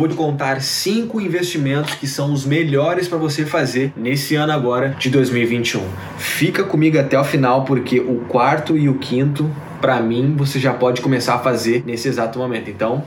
vou te contar cinco investimentos que são os melhores para você fazer nesse ano agora de 2021. Fica comigo até o final porque o quarto e o quinto, para mim, você já pode começar a fazer nesse exato momento. Então,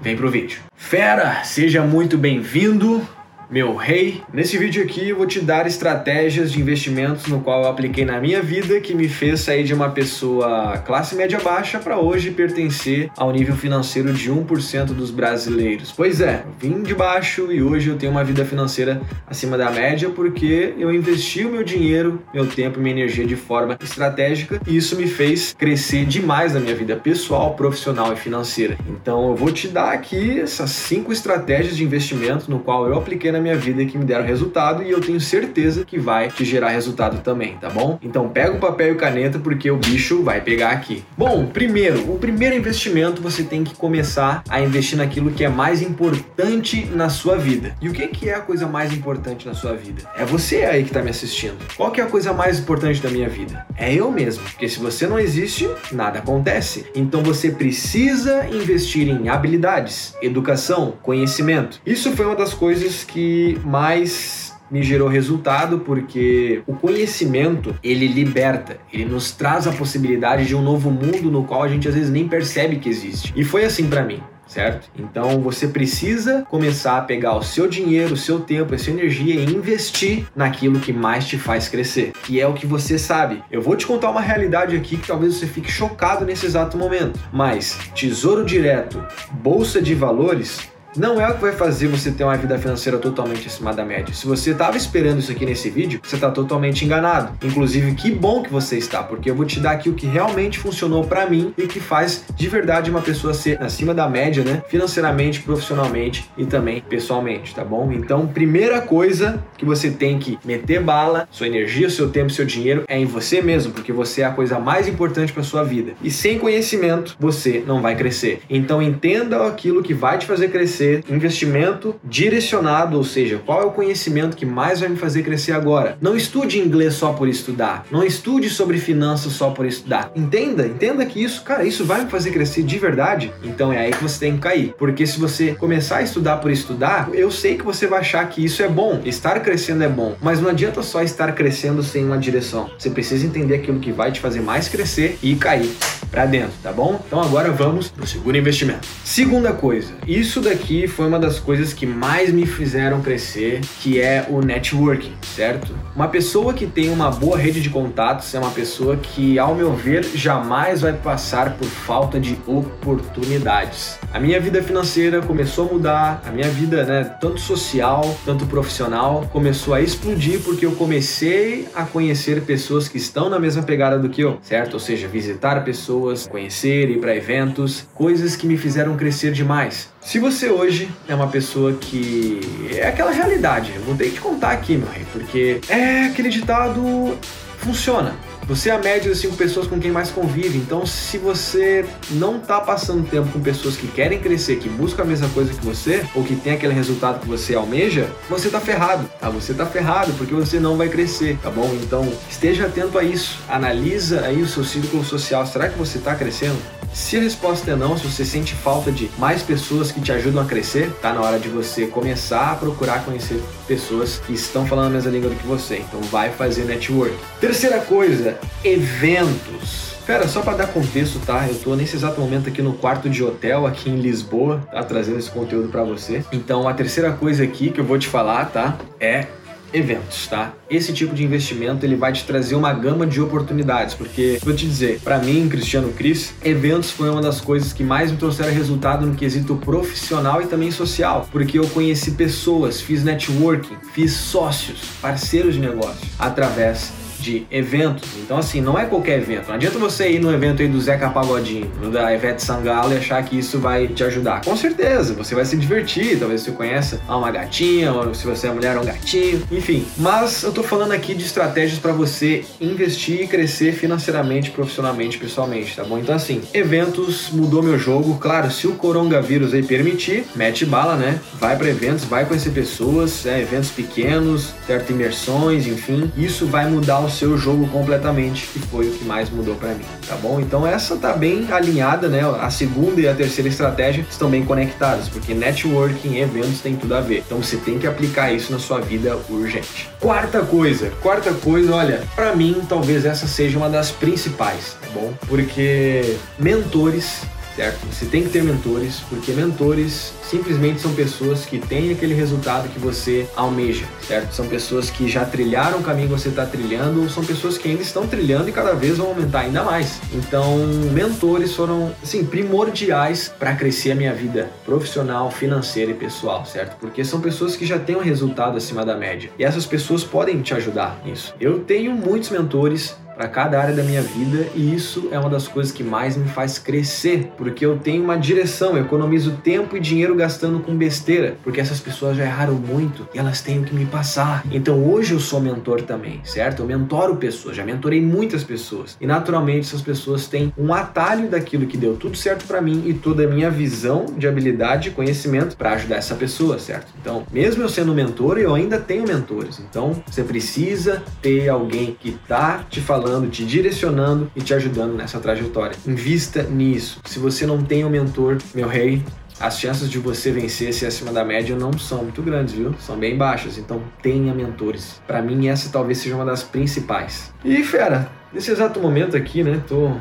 vem pro vídeo. Fera, seja muito bem-vindo meu rei. Nesse vídeo aqui eu vou te dar estratégias de investimentos no qual eu apliquei na minha vida que me fez sair de uma pessoa classe média baixa para hoje pertencer ao nível financeiro de 1% dos brasileiros. Pois é, vim de baixo e hoje eu tenho uma vida financeira acima da média porque eu investi o meu dinheiro, meu tempo e minha energia de forma estratégica e isso me fez crescer demais na minha vida pessoal, profissional e financeira. Então eu vou te dar aqui essas cinco estratégias de investimento no qual eu apliquei na minha vida que me deram resultado e eu tenho certeza que vai te gerar resultado também, tá bom? Então pega o papel e caneta porque o bicho vai pegar aqui. Bom, primeiro, o primeiro investimento você tem que começar a investir naquilo que é mais importante na sua vida. E o que que é a coisa mais importante na sua vida? É você aí que está me assistindo. Qual que é a coisa mais importante da minha vida? É eu mesmo, porque se você não existe, nada acontece. Então você precisa investir em habilidades, educação, conhecimento. Isso foi uma das coisas que mais me gerou resultado porque o conhecimento ele liberta, ele nos traz a possibilidade de um novo mundo no qual a gente às vezes nem percebe que existe. E foi assim para mim certo? Então você precisa começar a pegar o seu dinheiro, o seu tempo, a sua energia e investir naquilo que mais te faz crescer, que é o que você sabe. Eu vou te contar uma realidade aqui que talvez você fique chocado nesse exato momento, mas Tesouro Direto, Bolsa de Valores não é o que vai fazer você ter uma vida financeira totalmente acima da média. Se você estava esperando isso aqui nesse vídeo, você está totalmente enganado. Inclusive, que bom que você está, porque eu vou te dar aqui o que realmente funcionou para mim e que faz de verdade uma pessoa ser acima da média, né? Financeiramente, profissionalmente e também pessoalmente, tá bom? Então, primeira coisa que você tem que meter bala, sua energia, seu tempo, seu dinheiro é em você mesmo, porque você é a coisa mais importante para sua vida. E sem conhecimento, você não vai crescer. Então, entenda aquilo que vai te fazer crescer ser investimento direcionado, ou seja, qual é o conhecimento que mais vai me fazer crescer agora. Não estude inglês só por estudar, não estude sobre finanças só por estudar. Entenda, entenda que isso, cara, isso vai me fazer crescer de verdade. Então é aí que você tem que cair, porque se você começar a estudar por estudar, eu sei que você vai achar que isso é bom, estar crescendo é bom, mas não adianta só estar crescendo sem uma direção. Você precisa entender aquilo que vai te fazer mais crescer e cair para dentro, tá bom? Então agora vamos pro segundo investimento. Segunda coisa, isso daqui foi uma das coisas que mais me fizeram crescer, que é o networking, certo? Uma pessoa que tem uma boa rede de contatos é uma pessoa que, ao meu ver, jamais vai passar por falta de oportunidades. A minha vida financeira começou a mudar, a minha vida, né, tanto social, tanto profissional, começou a explodir porque eu comecei a conhecer pessoas que estão na mesma pegada do que eu, certo? Ou seja, visitar pessoas, conhecer, ir para eventos, coisas que me fizeram crescer demais. Se você hoje é uma pessoa que é aquela realidade, eu vou ter que contar aqui, meu rei, porque é aquele ditado funciona. Você é a média das cinco pessoas com quem mais convive. Então, se você não está passando tempo com pessoas que querem crescer, que buscam a mesma coisa que você, ou que tem aquele resultado que você almeja, você está ferrado, tá? Você está ferrado porque você não vai crescer, tá bom? Então, esteja atento a isso. Analisa aí o seu círculo social. Será que você está crescendo? Se a resposta é não, se você sente falta de mais pessoas que te ajudam a crescer, tá na hora de você começar a procurar conhecer pessoas que estão falando a mesma língua do que você. Então vai fazer network. Terceira coisa, eventos. Pera, só para dar contexto, tá? Eu tô nesse exato momento aqui no quarto de hotel aqui em Lisboa, tá trazendo esse conteúdo para você. Então, a terceira coisa aqui que eu vou te falar, tá? É eventos, tá? Esse tipo de investimento ele vai te trazer uma gama de oportunidades, porque vou te dizer, para mim, Cristiano Cris, eventos foi uma das coisas que mais me trouxeram resultado no quesito profissional e também social, porque eu conheci pessoas, fiz networking, fiz sócios, parceiros de negócio através de eventos. Então, assim, não é qualquer evento. Não adianta você ir no evento aí do Zeca Pagodinho, da Ivete Sangalo e achar que isso vai te ajudar. Com certeza, você vai se divertir. Talvez você conheça uma gatinha, ou se você é mulher, um gatinho, enfim. Mas eu tô falando aqui de estratégias para você investir e crescer financeiramente, profissionalmente, pessoalmente, tá bom? Então, assim, eventos mudou meu jogo. Claro, se o coronavírus aí permitir, mete bala, né? Vai para eventos, vai conhecer pessoas, é, eventos pequenos, certo? Imersões, enfim. Isso vai mudar o o seu jogo completamente, que foi o que mais mudou para mim, tá bom? Então essa tá bem alinhada, né? A segunda e a terceira estratégia estão bem conectadas, porque networking, eventos tem tudo a ver. Então você tem que aplicar isso na sua vida urgente. Quarta coisa, quarta coisa, olha, para mim talvez essa seja uma das principais, tá bom? Porque mentores certo? Você tem que ter mentores, porque mentores simplesmente são pessoas que têm aquele resultado que você almeja, certo? São pessoas que já trilharam o caminho que você está trilhando, ou são pessoas que ainda estão trilhando e cada vez vão aumentar ainda mais. Então, mentores foram, assim, primordiais para crescer a minha vida profissional, financeira e pessoal, certo? Porque são pessoas que já têm um resultado acima da média. E essas pessoas podem te ajudar nisso. Eu tenho muitos mentores para cada área da minha vida e isso é uma das coisas que mais me faz crescer, porque eu tenho uma direção, eu economizo tempo e dinheiro gastando com besteira, porque essas pessoas já erraram muito e elas têm o que me passar. Então hoje eu sou mentor também, certo? Eu mentoro pessoas, já mentorei muitas pessoas e naturalmente essas pessoas têm um atalho daquilo que deu tudo certo para mim e toda a minha visão de habilidade e conhecimento para ajudar essa pessoa, certo? Então, mesmo eu sendo mentor, eu ainda tenho mentores. Então, você precisa ter alguém que tá te falando falando, te direcionando e te ajudando nessa trajetória. Invista nisso. Se você não tem um mentor, meu rei, as chances de você vencer se acima da média não são muito grandes, viu? São bem baixas. Então tenha mentores. Para mim essa talvez seja uma das principais. E fera, nesse exato momento aqui, né? Tô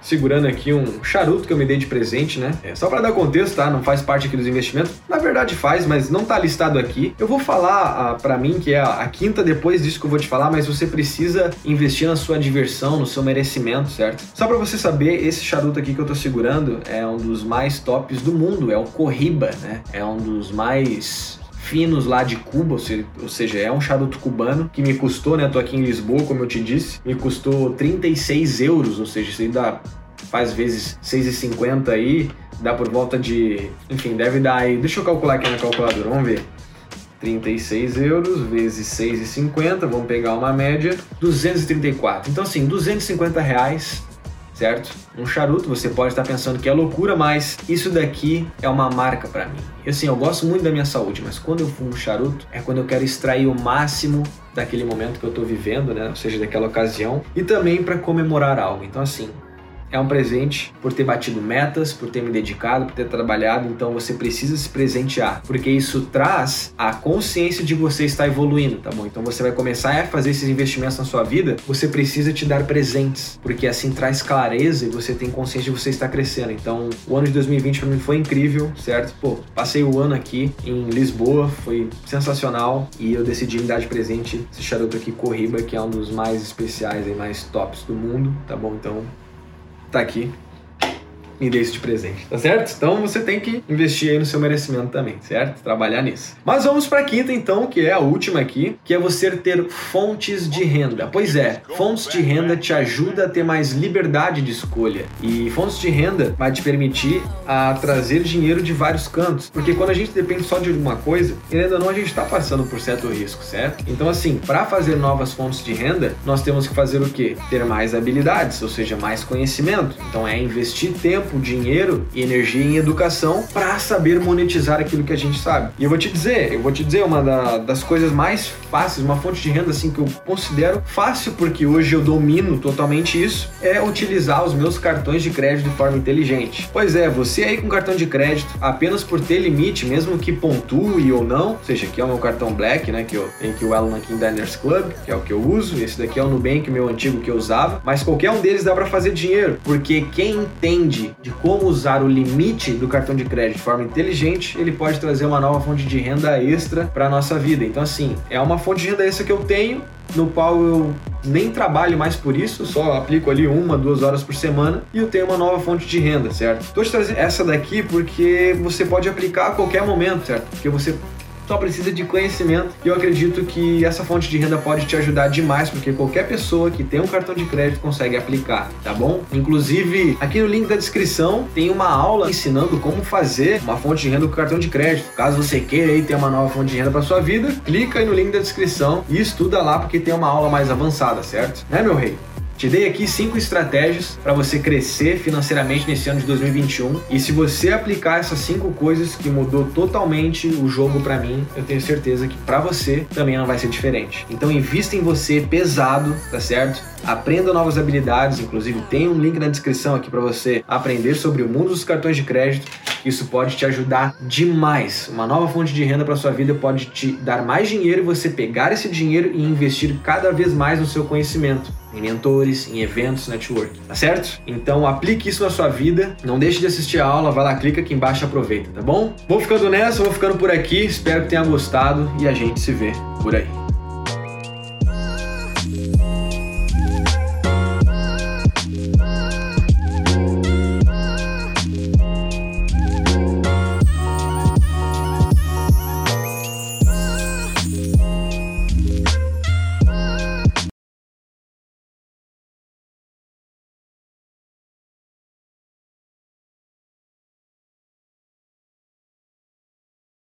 segurando aqui um charuto que eu me dei de presente, né? É, só para dar contexto, tá? Não faz parte aqui dos investimentos. Na verdade faz, mas não tá listado aqui. Eu vou falar ah, para mim que é a, a, quinta depois disso que eu vou te falar, mas você precisa investir na sua diversão, no seu merecimento, certo? Só para você saber, esse charuto aqui que eu tô segurando é um dos mais tops do mundo, é o Corriba, né? É um dos mais finos lá de Cuba, ou seja, é um charuto cubano que me custou, né? Tô aqui em Lisboa, como eu te disse, me custou 36 euros, ou seja, isso dá faz vezes 6,50 aí, dá por volta de, enfim, deve dar aí, deixa eu calcular aqui na calculadora, vamos ver. 36 euros vezes 6,50, vamos pegar uma média, 234. Então assim, 250 reais certo? Um charuto, você pode estar pensando que é loucura, mas isso daqui é uma marca para mim. E assim, eu gosto muito da minha saúde, mas quando eu fumo charuto é quando eu quero extrair o máximo daquele momento que eu estou vivendo, né? Ou seja, daquela ocasião, e também para comemorar algo. Então assim, é um presente por ter batido metas, por ter me dedicado, por ter trabalhado, então você precisa se presentear, porque isso traz a consciência de você estar evoluindo, tá bom? Então você vai começar a fazer esses investimentos na sua vida, você precisa te dar presentes, porque assim traz clareza e você tem consciência de você estar crescendo. Então, o ano de 2020 para mim foi incrível, certo? Pô, passei o ano aqui em Lisboa, foi sensacional e eu decidi me dar de presente esse charuto aqui Corriba, que é um dos mais especiais e mais tops do mundo, tá bom? Então, tá aqui me dê isso de presente, tá certo? Então você tem que investir aí no seu merecimento também, certo? Trabalhar nisso. Mas vamos para a quinta então, que é a última aqui, que é você ter fontes de renda. Pois é, fontes de renda te ajuda a ter mais liberdade de escolha e fontes de renda vai te permitir a trazer dinheiro de vários cantos, porque quando a gente depende só de uma coisa, ou não, a gente está passando por certo risco, certo? Então assim, para fazer novas fontes de renda, nós temos que fazer o quê? Ter mais habilidades, ou seja, mais conhecimento. Então é investir tempo tempo, dinheiro e energia em educação para saber monetizar aquilo que a gente sabe. E eu vou te dizer, eu vou te dizer uma da, das coisas mais fáceis, uma fonte de renda assim que eu considero fácil porque hoje eu domino totalmente isso, é utilizar os meus cartões de crédito de forma inteligente. Pois é, você aí com cartão de crédito, apenas por ter limite, mesmo que pontue ou não, ou seja, aqui é o meu cartão Black, né, que eu tenho aqui o Alan King Diners Club, que é o que eu uso, esse daqui é o Nubank, meu antigo que eu usava, mas qualquer um deles dá para fazer dinheiro, porque quem entende de como usar o limite do cartão de crédito de forma inteligente, ele pode trazer uma nova fonte de renda extra para nossa vida. Então, assim, é uma fonte de renda extra que eu tenho, no qual eu nem trabalho mais por isso, só aplico ali uma, duas horas por semana e eu tenho uma nova fonte de renda, certo? Estou te trazendo essa daqui porque você pode aplicar a qualquer momento, certo? Porque você só precisa de conhecimento. E eu acredito que essa fonte de renda pode te ajudar demais, porque qualquer pessoa que tem um cartão de crédito consegue aplicar, tá bom? Inclusive, aqui no link da descrição tem uma aula ensinando como fazer uma fonte de renda com cartão de crédito. Caso você queira aí ter uma nova fonte de renda para sua vida, clica aí no link da descrição e estuda lá porque tem uma aula mais avançada, certo? Né, meu rei? Te dei aqui cinco estratégias para você crescer financeiramente nesse ano de 2021 e se você aplicar essas cinco coisas que mudou totalmente o jogo para mim, eu tenho certeza que para você também não vai ser diferente. Então invista em você pesado, tá certo? Aprenda novas habilidades, inclusive tem um link na descrição aqui para você aprender sobre o mundo dos cartões de crédito. Isso pode te ajudar demais. Uma nova fonte de renda para sua vida pode te dar mais dinheiro e você pegar esse dinheiro e investir cada vez mais no seu conhecimento em mentores, em eventos, network, tá certo? Então aplique isso na sua vida, não deixe de assistir a aula, vai lá, clica aqui embaixo e aproveita, tá bom? Vou ficando nessa, vou ficando por aqui, espero que tenha gostado e a gente se vê por aí.